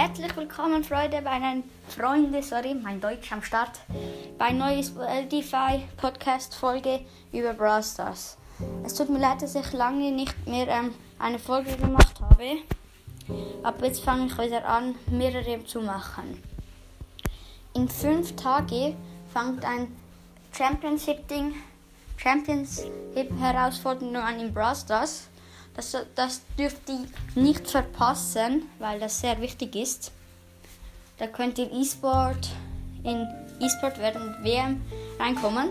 Herzlich willkommen, Freunde, bei einem Freunde, sorry, mein Deutsch am Start, bei neuen Spotify Podcast Folge über Brawl Stars. Es tut mir leid, dass ich lange nicht mehr ähm, eine Folge gemacht habe, aber jetzt fange ich wieder an, mehrere zu machen. In fünf Tagen fängt ein Championship-Ding, Championship-Herausforderung an in Brawl Stars. Das, das dürft ihr nicht verpassen, weil das sehr wichtig ist. Da könnt ihr E-Sport in E-Sport werden WM reinkommen.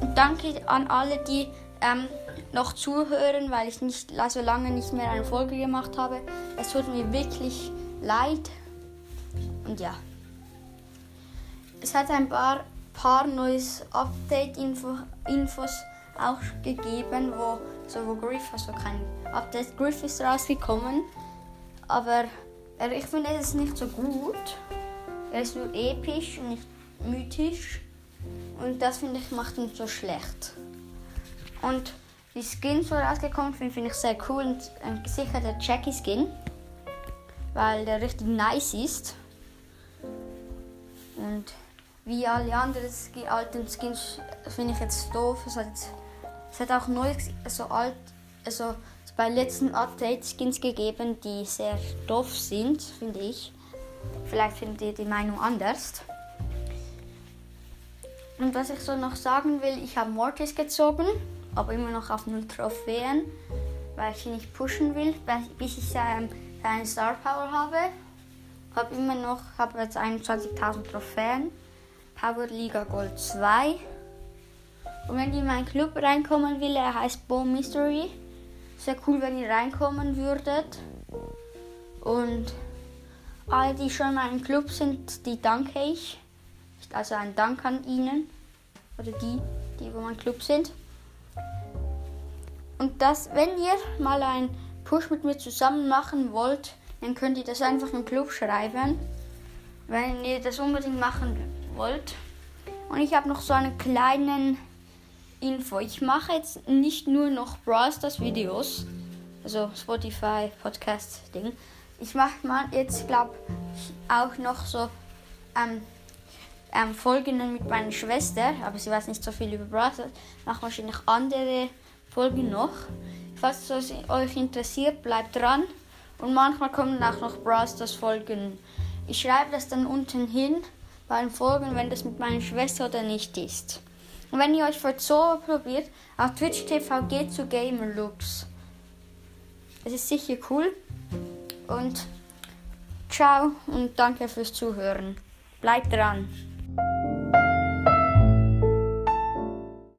Und danke an alle, die ähm, noch zuhören, weil ich nicht so also lange nicht mehr eine Folge gemacht habe. Es tut mir wirklich leid. Und ja. Es hat ein paar, paar neues Update-Infos auch gegeben, wo so wo Griff, also kein Update. Griff ist rausgekommen, aber er, ich finde es nicht so gut. Er ist nur episch und nicht mythisch. Und das finde ich macht ihn so schlecht. Und die Skins, die rausgekommen sind, finde ich sehr cool. Und äh, sicher der Jackie Skin, weil der richtig nice ist. Und wie alle anderen alten Skins finde ich jetzt doof. Es jetzt es hat auch neu, also alt, also bei letzten Updates Skins gegeben, die sehr doof sind, finde ich. Vielleicht findet ihr die Meinung anders. Und was ich so noch sagen will, ich habe Mortis gezogen, aber immer noch auf 0 Trophäen, weil ich ihn nicht pushen will, bis ich ähm, Star Power habe. Habe immer noch, habe jetzt 21.000 Trophäen. Power Liga Gold 2. Und wenn ihr in meinen Club reinkommen will, er heißt Bo Mystery. Sehr cool, wenn ihr reinkommen würdet. Und alle, die schon in meinem Club sind, die danke ich. Also ein Dank an ihnen. Oder die, die in meinem Club sind. Und das, wenn ihr mal einen Push mit mir zusammen machen wollt, dann könnt ihr das einfach im Club schreiben. Wenn ihr das unbedingt machen wollt. Und ich habe noch so einen kleinen Info. Ich mache jetzt nicht nur noch Brawl Stars Videos, also Spotify Podcast Ding. Ich mache mal jetzt, glaube ich, auch noch so ähm, ähm, Folgen mit meiner Schwester, aber sie weiß nicht so viel über Brawl Stars. Mache wahrscheinlich andere Folgen noch. Falls es euch interessiert, bleibt dran. Und manchmal kommen auch noch Brawl Stars Folgen. Ich schreibe das dann unten hin bei den Folgen, wenn das mit meiner Schwester oder nicht ist. Und wenn ihr euch für so probiert, auf Twitch TV geht zu Gamerlux. Es ist sicher cool. Und ciao und danke fürs Zuhören. Bleibt dran.